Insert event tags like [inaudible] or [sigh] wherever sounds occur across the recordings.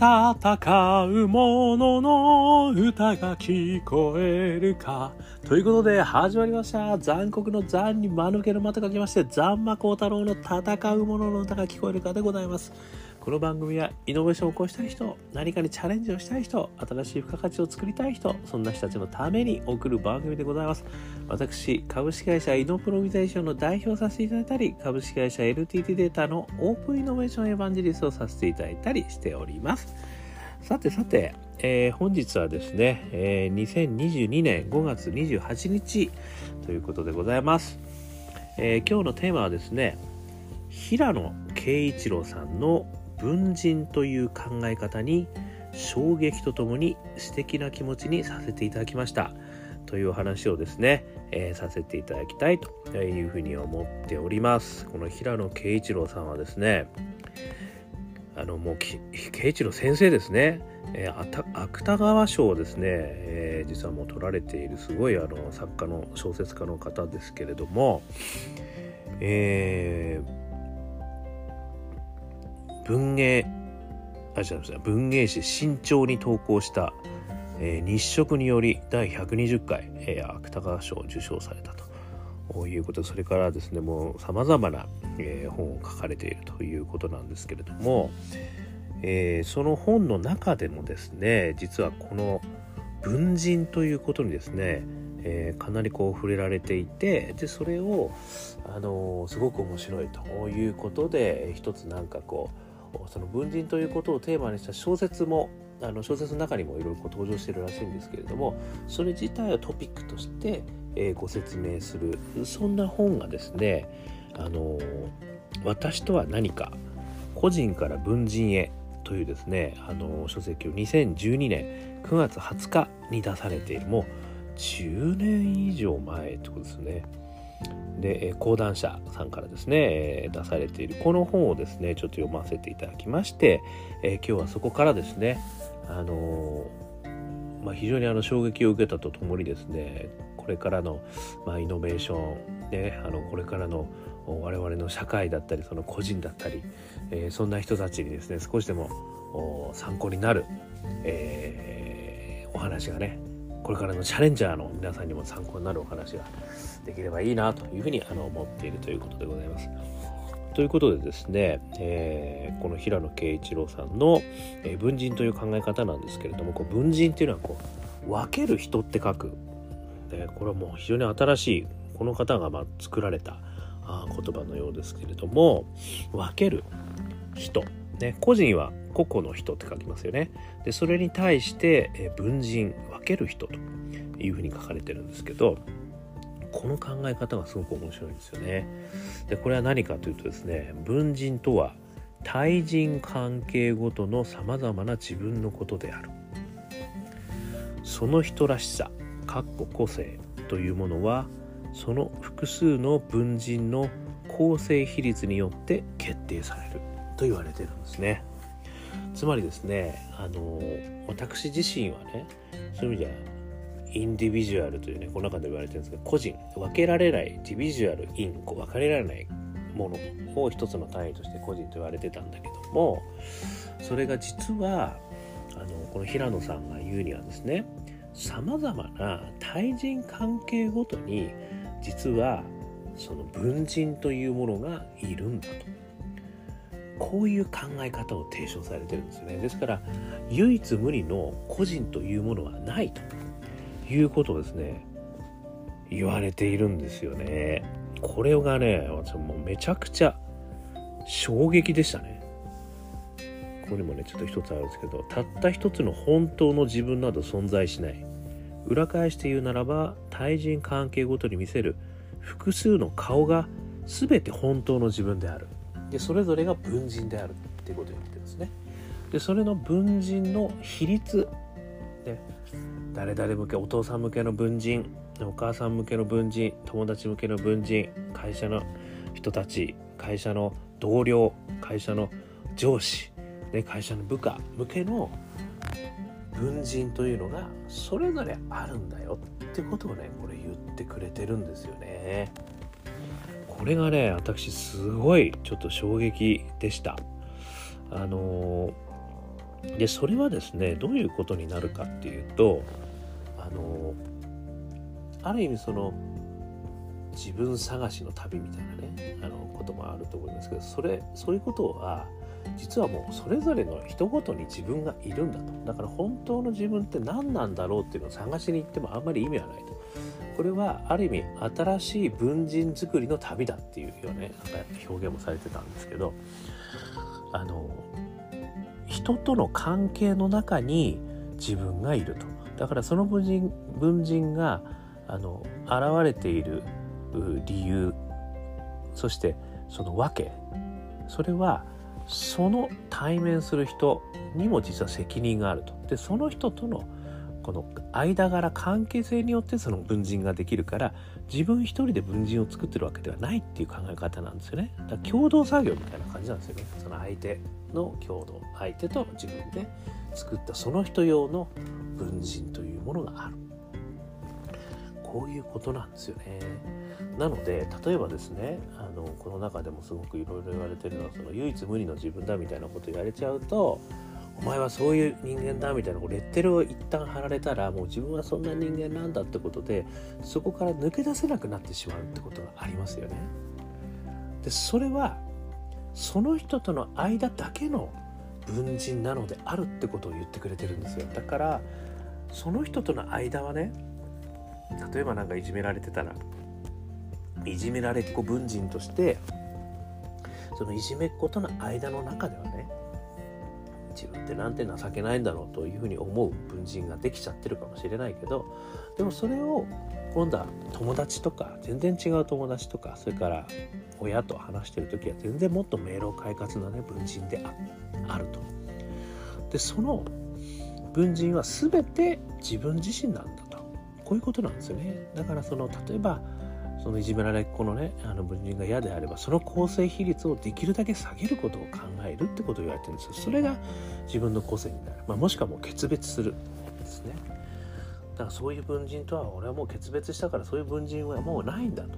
戦う者のの歌が聞こえるか。ということで始まりました。残酷の残に間抜けの間と書きまして、残魔高太郎の戦う者の歌が聞こえるかでございます。この番組はイノベーションを起こしたい人、何かにチャレンジをしたい人、新しい付加価値を作りたい人、そんな人たちのために送る番組でございます。私、株式会社イノプロビゼーションの代表させていただいたり、株式会社 LTT データのオープンイノベーションエヴァンジリストをさせていただいたりしております。さてさて、えー、本日はですね、えー、2022年5月28日ということでございます。えー、今日のテーマはですね、平野啓一郎さんの文人という考え方に衝撃とともに素敵な気持ちにさせていただきました。というお話をですね、えー、させていただきたいというふうに思っております。この平野啓一郎さんはですねあのもう慶一郎先生ですね、えー、芥川賞をですね、えー、実はもう取られているすごいあの作家の小説家の方ですけれども、えー、文芸あ違う文芸誌新潮に投稿した、えー、日食により第120回、えー、芥川賞を受賞されたということそれからですねもうさまざまな、えー、本を書かれているということなんですけれども、えー、その本の中でもですね実はこの文人ということにですね、え、かなりこう触れられていてでそれを、あの、すごく面白いということで一つなんかこうその文人ということをテーマにした小説もあの小説の中にもいろいろ登場してるらしいんですけれどもそれ自体をトピックとして、えー、ご説明するそんな本がですね「あの私とは何か個人から文人へ」というですねあの書籍を2012年9月20日に出されているもう10年以上前ってことですね。で講談社さんからですね出されているこの本をですねちょっと読ませていただきまして、え今日はそこからですねあのまあ、非常にあの衝撃を受けたとともにですねこれからの、まあ、イノベーション、ね、あのこれからの我々の社会だったりその個人だったり、えー、そんな人たちにですね少しでも参考になる、えー、お話がねこれからのチャレンジャーの皆さんにも参考になるお話ができればいいなというふうにあの思っているということでございます。ということでですね、えー、この平野啓一郎さんの、えー、文人という考え方なんですけれどもこう文人っていうのはこう分ける人って書く。でこれはもう非常に新しいこの方がまあ作られたあ言葉のようですけれども分ける人、ね、個人は個々の人って書きますよね。でそれに対して、えー、文人分ける人というふうに書かれてるんですけどこの考え方がすごく面白いんですよね。でこれは何かというとですね文人とは対人関係ごとのさまざまな自分のことである。その人らしさかっこ個性というものはその複数の文人の構成比率によって決定されると言われてるんですね。つまりですねあの私自身はねそういう意味ではインディビジュアルというねこの中で言われてるんですけど個人分けられないディビジュアルインこう分かれられないものを一つの単位として個人と言われてたんだけどもそれが実はあのこの平野さんが言うにはですねさまざまな対人関係ごとに実はその文人というものがいるんだと。こういう考え方を提唱されてるんですよね。ですから唯一無二の個人というものはないということをですね言われているんですよね。これがね私もうめちゃくちゃ衝撃でしたね。ここにもねちょっと一つあるんですけどたった一つの本当の自分など存在しない。裏返して言うならば対人関係ごとに見せる複数の顔が全て本当の自分である。でそれぞれが文人であるっていうことを言ってるんですねでそれの文人の比率、ね、誰々向けお父さん向けの文人お母さん向けの文人友達向けの文人会社の人たち会社の同僚会社の上司、ね、会社の部下向けの文人というのがそれぞれあるんだよってことをねこれ言ってくれてるんですよね。これがね私すごいちょっと衝撃でした。あのでそれはですねどういうことになるかっていうとあのある意味その自分探しの旅みたいなねあのこともあると思いますけどそれそういうことは実はもうそれぞれの人ごとに自分がいるんだと。だから本当の自分って何なんだろうっていうのを探しに行ってもあんまり意味はないと。これはある意味新しい文人作りの旅だっていうような,、ね、なんか表現もされてたんですけど。あの人との関係の中に自分がいると。だからその文人文人があの現れている理由そしてその訳。それはその対面する人にも実は責任があると。でその人とのこの間柄関係性によってその文人ができるから自分一人で文人を作ってるわけではないっていう考え方なんですよね。だから共同作業みたいな感じなんですよね。その相手の共同相手と自分で作ったその人用の文人というものがある。こういうことなんですよね。なので例えばですねあのこの中でもすごくいろいろ言われてるのはその唯一無二の自分だみたいなこと言われちゃうとお前はそういう人間だみたいなレッテルを一旦貼られたらもう自分はそんな人間なんだってことでそこから抜け出せなくなってしまうってことがありますよね。でそれはその人との間だけの文人なのであるってことを言ってくれてるんですよだからその人との間はね例えば何かいじめられてたらいじめられっ子文人としてそのいじめっ子との間の中ではね自分ってなんて情けないんだろうというふうに思う文人ができちゃってるかもしれないけどでもそれを今度は友達とか全然違う友達とかそれから親と話してる時は全然もっと明朗快活なね文人であると。でその文人は全て自分自身なんだとこういうことなんですよね。だからその例えばそのいじめられっ子のねあの文人が嫌であればその構成比率をできるだけ下げることを考えるってことを言われてるんですよ。それが自分の個性になる、まあ、もしくはもう決別するですね。だからそういう文人とは俺はもう決別したからそういう文人はもうないんだと。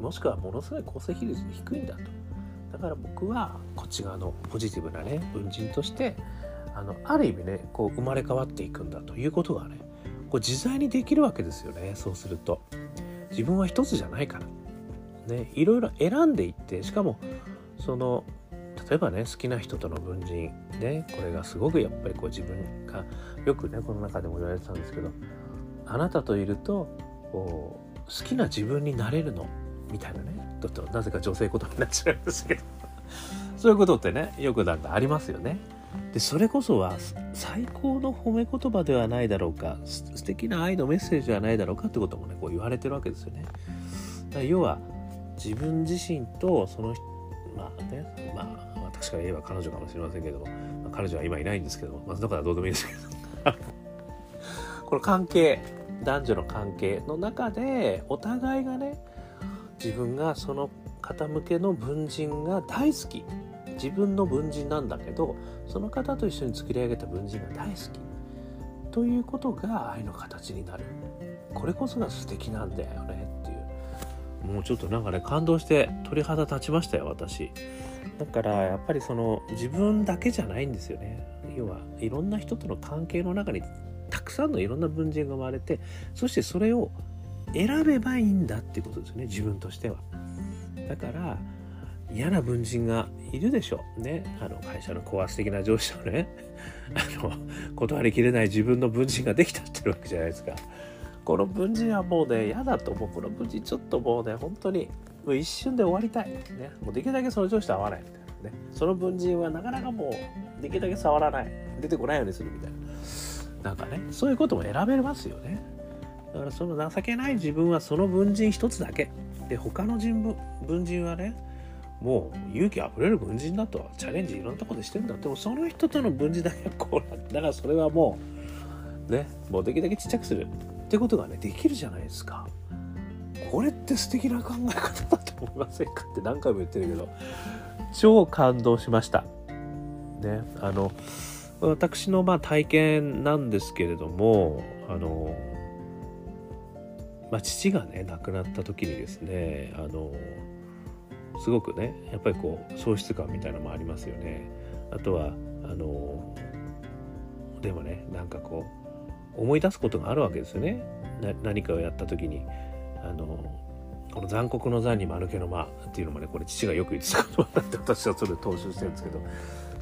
もしくはものすごい構成比率低いんだと。だから僕はこっち側のポジティブなね文人としてあのある意味ねこう生まれ変わっていくんだということがねこう自在にできるわけですよね。そうすると。自分は一つじゃないから。ね、いろいろ選んでいってしかもその例えばね好きな人との文人ねこれがすごくやっぱりこう自分がよくねこの中でも言われてたんですけどあなたといるとこう好きな自分になれるの？みたいなねだとなぜか女性言葉になっちゃうんですけどそういうことってねよくなんかありますよね。でそれこそは最高の褒め言葉ではないだろうか素敵な愛のメッセージではないだろうかってこともねこう言われてるわけですよね。だ要は自分自身とそのまあねまあ私から言えば彼女かもしれませんけども、まあ、彼女は今いないんですけども、まあ、だからどうでもいいですけど [laughs] この関係男女の関係の中でお互いがね自分がその方向けの文人が大好き自分の文人なんだけどその方と一緒に作り上げた文人が大好き。ということが愛の形になる。これこそが素敵なんだよねっていう。もうちょっとなんかね感動して鳥肌立ちましたよ私。だからやっぱりその自分だけじゃないんですよね。要はいろんな人との関係の中にたくさんのいろんな文人が生まれてそしてそれを選べばいいんだっていうことですよね自分としては。だから嫌な文人がいるでしょうね。あの会社の高圧的な上司とね。[laughs] あの断りきれない自分の文人ができたってるわけじゃないですか。この文人はもうね嫌だと思う。この文人ちょっともうね本当にもう一瞬で終わりたい、ね、もうできるだけその上司と会わない。みたいなね。その文人はなかなかもうできるだけ触らない。出てこないようにするみたいな。なんかねそういうことも選べますよね。だからその情けない自分はその文人一つだけ。で他の人文文人はねもう勇気あふれる文人だとチャレンジいろんなとこでしてんだ。でもその人との文人だけはこうなだからそれはもうねもうできるだけちっちゃくするってことがねできるじゃないですか。これって素敵な考え方だと思いませんかって何回も言ってるけど超感動しました。ねあの私のまあ体験なんですけれどもあのまあ、父がね亡くなった時にですねあのすごくねやっぱりこう喪失感みたいなのもありますよね。あとはあのでもねなんかこう思い出すことがあるわけですよね。何かをやった時に。あのこの残酷の残に間抜けの間っていうのもねこれ父がよく言ってた言葉なんで私はそれを踏襲してるんですけど。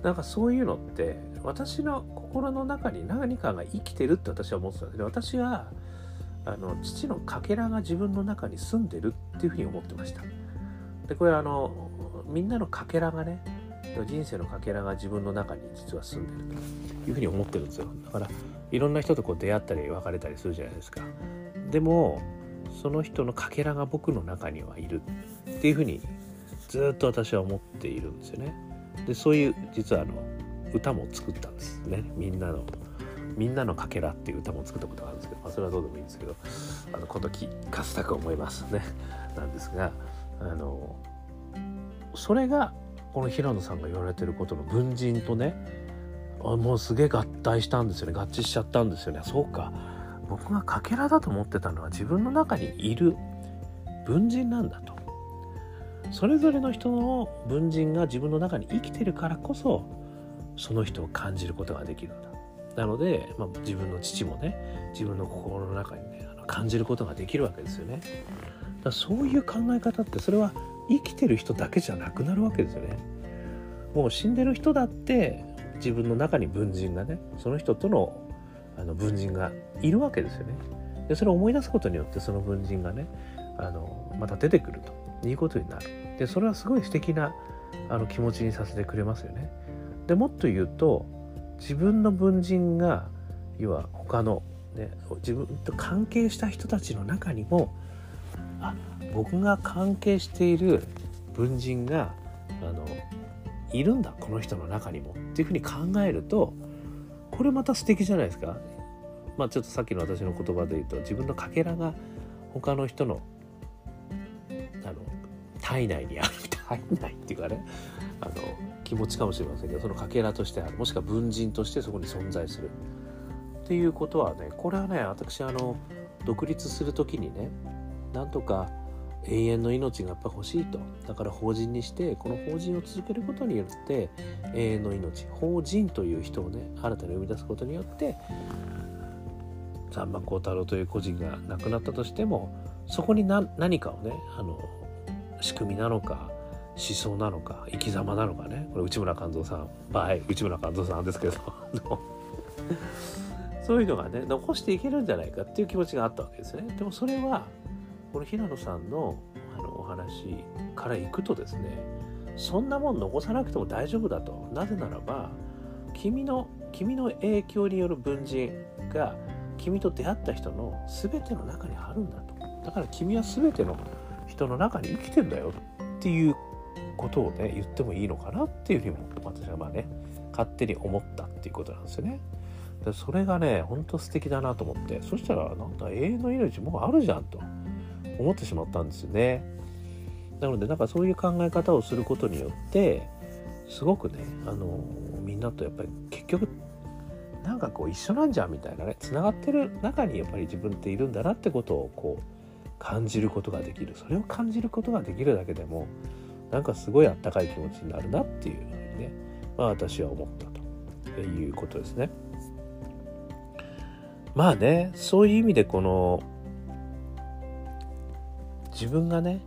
なんかそういうのって私の心の中に何かが生きてるって私は思ってたんです。けど私はあの父のかけらが自分の中に住んでるっていうふうに思ってましたでこれあのみんなのかけらがね人生のかけらが自分の中に実は住んでるというふうに思ってるんですよ。だからいろんな人とこう出会ったり別れたりするじゃないですか。でもその人のかけらが僕の中にはいるっていうふうにずっと私は思っているんですよね。でそういう実はあの歌も作ったんですね。みんなのみんなのかけらっていう歌も作ったことがあるんですけど、まあ、それはどうでもいいんですけどあの今度聞かせたく思いますね。なんですがあのそれがこの平野さんが言われてることの文人とねあもうすげえ合体したんですよね。合致しちゃったんですよね。そうか。僕がかけらだと思ってたのは自分の中にいる文人なんだと。それぞれの人の文人が自分の中に生きてるからこそその人を感じることができるんだ。なので、まあ、自分の父もね自分の心の中にね感じることができるわけですよね。だそういう考え方ってそれは生きてる人だけじゃなくなるわけですよね。もう死んでる人だって自分の中に文人がねその人とのあの文人がいるわけですよね。でそれを思い出すことによってその文人がねあのまた出てくるということになる。でそれはすごい素敵なあの気持ちにさせてくれますよね。でもっと言うと自分の文人が要は他の、ね、自分と関係した人たちの中にもあ僕が関係している文人があのいるんだこの人の中にも。っていうふうに考えるとこれまた素敵じゃないですか。まあちょっとさっきの私の言葉で言うと自分のかけらが他の人のあの体内にある。[laughs] 体内っていうかねあの気持ちかもしれませんけどそのかけらとしてある。もしくは文人としてそこに存在する。っていうことはねこれはね私あの独立する時にねなんとか永遠の命がやっぱ欲しいと。だから法人にしてこの法人を続けることによって永遠の命法人という人をね新たに生み出すことによって残馬光太郎という個人が亡くなったとしてもそこに何かをねあの仕組みなのか思想なのか生き様なのかね。これ内村勘三さん場合内村勘三さんですけど [laughs] そういうのがね残していけるんじゃないかっていう気持ちがあったわけですね。でもそれはこの平野さんのあのお話からいくとですねそんなもん残さなくても大丈夫だと。なぜならば君の君の影響による文人が君と出会った人の全ての中にあるんだと。だから君は全ての人の中に生きてんだよっていうことをね言ってもいいのかなっていうふうにも私はまあね勝手に思ったっていうことなんですよね。でそれがねほんと素敵だなと思って。そしたらなんだ永遠の命もうあるじゃんと。思ってしまったんですよね。なのでなんかそういう考え方をすることによってすごくねあのみんなとやっぱり結局なんかこう一緒なんじゃんみたいなねつながってる中にやっぱり自分っているんだなってことをこう感じることができるそれを感じることができるだけでもなんかすごいあったかい気持ちになるなっていうふうにね、まあ、私は思ったということですね。まあねそういう意味でこの自分がね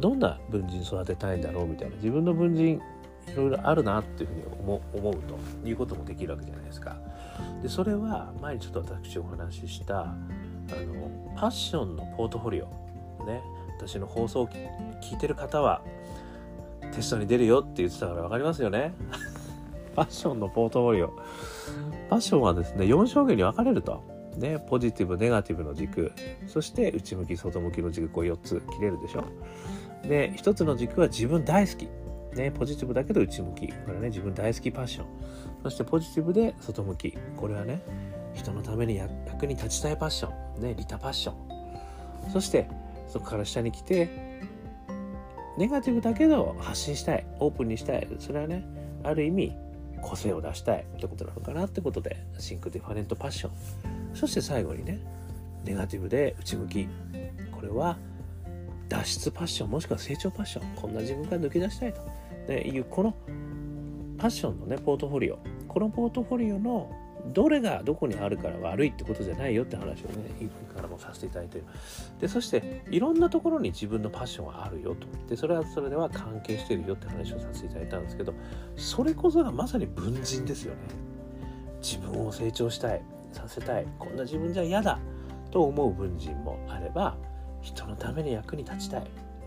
どんな文人育てたいんだろうみたいな自分の文人いろいろあるなっていうふうに思思うということもできるわけじゃないですか。でそれは前にちょっと私お話ししたあのパッションのポートフォリオね私の放送を聞いてる方はテストに出るよって言ってたから分かりますよね。[laughs] パッションのポートフォリオ。パッションはですね、4象限に分かれると。ね、ポジティブ、ネガティブの軸、そして内向き、外向きの軸、こう4つ切れるでしょ？で、1つの軸は自分大好き。ね、ポジティブだけど内向き。これね、自分大好きパッション。そしてポジティブで外向き。これはね、人のために役に立ちたいパッション。ね、リタパッション。そして、そこから下に来て、ネガティブだけど発信したいオープンにしたいそれはねある意味個性を出したいってことなのかなってことで Think Different パッションそして最後にねネガティブで内向き。これは脱出パッションもしくは成長パッション。こんな自分から抜け出したいと、ね、いうこのパッションのねポートフォリオ。このポートフォリオのどれがどこにあるから悪いってことじゃないよって話をね以前からもさせていただいてる。でそしていろんなところに自分のパッションはあるよと。でそれはそれでは関係してるよって話をさせていただいたんですけどそれこそがまさに文人ですよね。自分を成長したい。させたいこんな自分じゃ嫌だと思う文人もあれば人のために役に立ちたい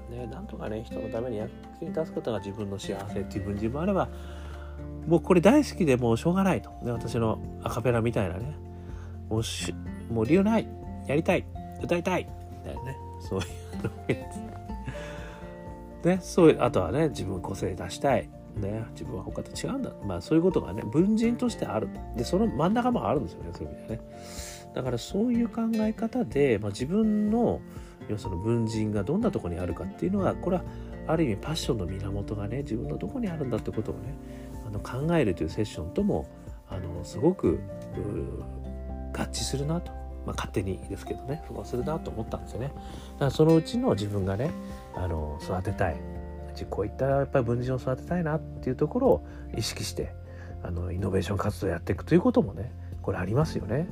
ね、なんとかね人のために役に立つことが自分の幸せっていう文人もあればもうこれ大好きでもうしょうがないと。ね、私のアカペラみたいなね。もうし、もう理由ない。やりたい。歌いたい。だよね。そういうのね、そういう、あとはね、自分個性出したい。ね、自分は他と違うんだ。まあそういうことがね、文人としてある。で、その真ん中もあるんですよね、そういう意味でね。だからそういう考え方で、まあ、自分の、要するに文人がどんなとこにあるかっていうのは、これはある意味パッションの源がね、自分のどこにあるんだってことをねあ、の考えるというセッションともあのすごく合致するなと、まあ、勝手にですけどねそうするなと思ったんですよね。だからそのうちの自分がねあの育てたいこういったやっぱり文人を育てたいなっていうところを意識してあのイノベーション活動をやっていくということもねこれありますよね。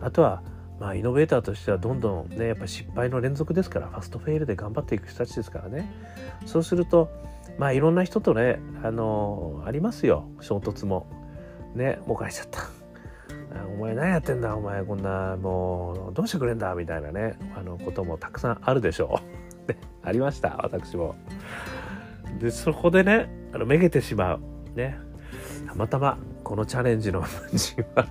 あとはまあイノベーターとしてはどんどんねやっぱ失敗の連続ですからファストフェイルで頑張っていく人たちですからね。そうするとまあいろんな人とねあのありますよ。衝突も。ねもう返しちゃった。お前何やってんだ？お前こんなもうどうしてくれんだ？みたいなねあのこともたくさんあるでしょう。ありました私も。でそこでねあのめげてしまう。ね。たまたまこのチャレンジの文人は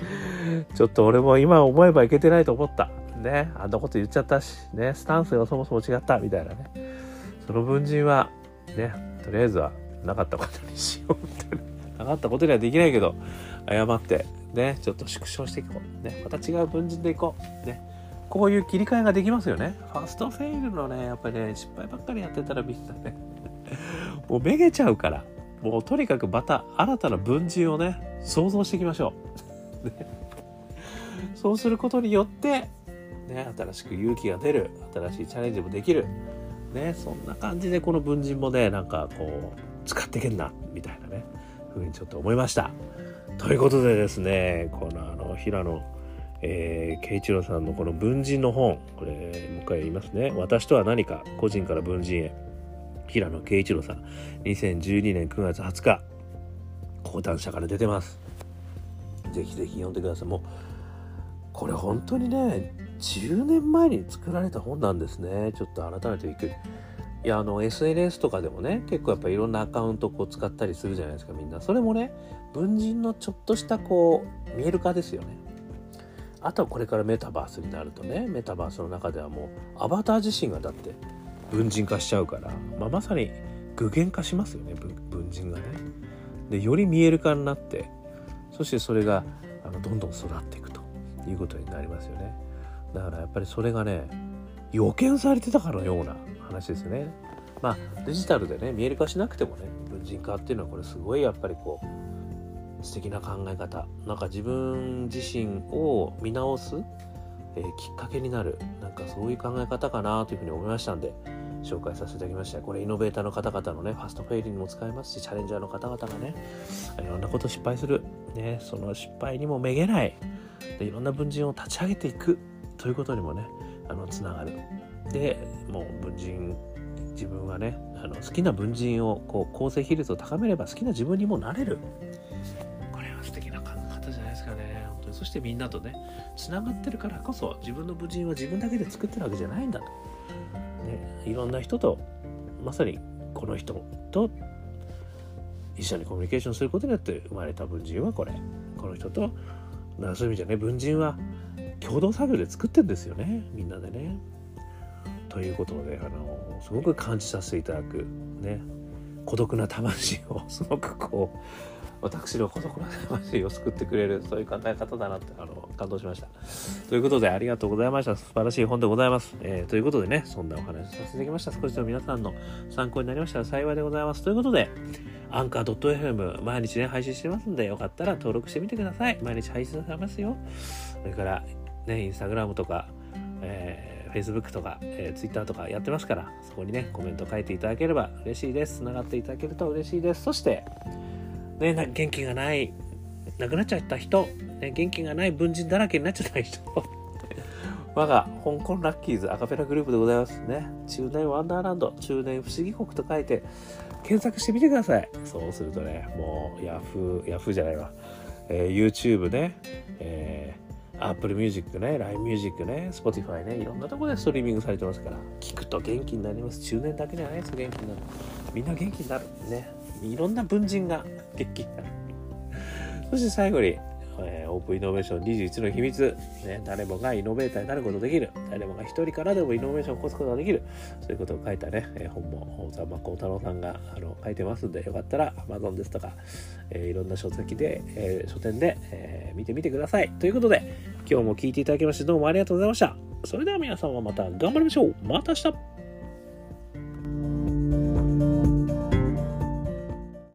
[laughs] ちょっと俺も今思えばいけてないと思った。ね。あんなこと言っちゃったしね。スタンスがそもそも違ったみたいなね。その文人はねとりあえずはなかったことにしようって [laughs] なかったことにはできないけど謝ってね。ちょっと縮小していこう。ね。また違う文人でいこう。ね。こういう切り替えができますよね。ファーストフェイルのねやっぱりね失敗ばっかりやってたらみんなね。もうめげちゃうから。もうとにかくまた新たな文人をね想像していきましょう、[laughs] ね、そうすることによってね新しく勇気が出る新しいチャレンジもできる。ねそんな感じでこの文人もねなんかこう使ってけんなみたいなねふうにちょっと思いました。ということでですねこのあの平野えー、慶一郎さんのこの文人の本これもう一回言いますね「私とは何か個人から文人へ」平野慶一郎さん。2012年9月20日。講談社から出てます。ぜひぜひ読んでください。もうこれ本当にね10年前に作られた本なんですね。ちょっと改めてびっくり。いやあの SNS とかでもね結構やっぱいろんなアカウントこう使ったりするじゃないですかみんな。それもね文人のちょっとしたこう見える化ですよね。あとはこれからメタバースになるとねメタバースの中ではもうアバター自身がだって文人化しちゃうから、まあ、まさに具現化しますよね文人がね。でより見える化になってそしてそれがあのどんどん育っていくということになりますよね。だからやっぱりそれがね予見されてたかのような話ですよね。まあデジタルでね見える化しなくてもね文人化っていうのはこれすごいやっぱりこう素敵な考え方。なんか自分自身を見直す、えー、きっかけになるなんかそういう考え方かなというふうに思いましたんで紹介させていただきましたこれイノベーターの方々のねファストフェイルにも使えますしチャレンジャーの方々がねいろんなこと失敗する、ね、その失敗にもめげない。でいろんな文人を立ち上げていく。ということにもねあのつながる。でもう文人自分はねあの好きな文人をこう構成比率を高めれば好きな自分にもなれる。これは素敵な考え方じゃないですかね。本当に。そしてみんなとねつながってるからこそ自分の文人は自分だけで作ってるわけじゃないんだと、ね、いろんな人とまさにこの人と一緒にコミュニケーションすることによって生まれた文人はこれこの人とそういう意味じゃね文人は共同作業で作ってんですよねみんなでね。ということであのすごく感じさせていただくね孤独な魂をすごくこう私の孤独な魂を救ってくれるそういう考え方だなってあの感動しました。ということでありがとうございました。素晴らしい本でございます。えー、ということでねそんなお話させてきました。少しでも皆さんの参考になりましたら幸いでございます。ということでアンカー .fm 毎日ね配信してますんでよかったら登録してみてください。毎日配信されますよ。それからねインスタグラムとか、えー Facebook とか、えー、Twitter とかやってますから、そこにね、コメント書いていただければ嬉しいです。繋がっていただけると嬉しいです。そして、ね、元気がない、亡くなっちゃった人、ね、元気がない文人だらけになっちゃった人。[laughs] 我が香港ラッキーズアカペラグループでございますね。中年ワンダーランド中年不思議国と書いて検索してみてください。そうするとねもうヤフーヤフーじゃないわ、えー、YouTube ね、えー、Apple Music ね。LINE Music ね。Spotify ね。いろんなとこでストリーミングされてますから。聞くと元気になります。中年だけじゃないです。元気になる。みんな元気になる。ね。いろんな文人が元気になるそして最後にえー、オープンイノベーション21の秘密、ね、誰もがイノベーターになることできる。誰もが一人からでもイノベーションを起こすことができる。そういうことを書いたね、えー、本もざまこう太郎さんがあの書いてますんでよかったら Amazon ですとか、えー、いろんな書籍で、え、書店で、え、見てみてください。ということで今日も聞いていただきましてどうもありがとうございました。それでは皆さんはまた頑張りましょう。また明日。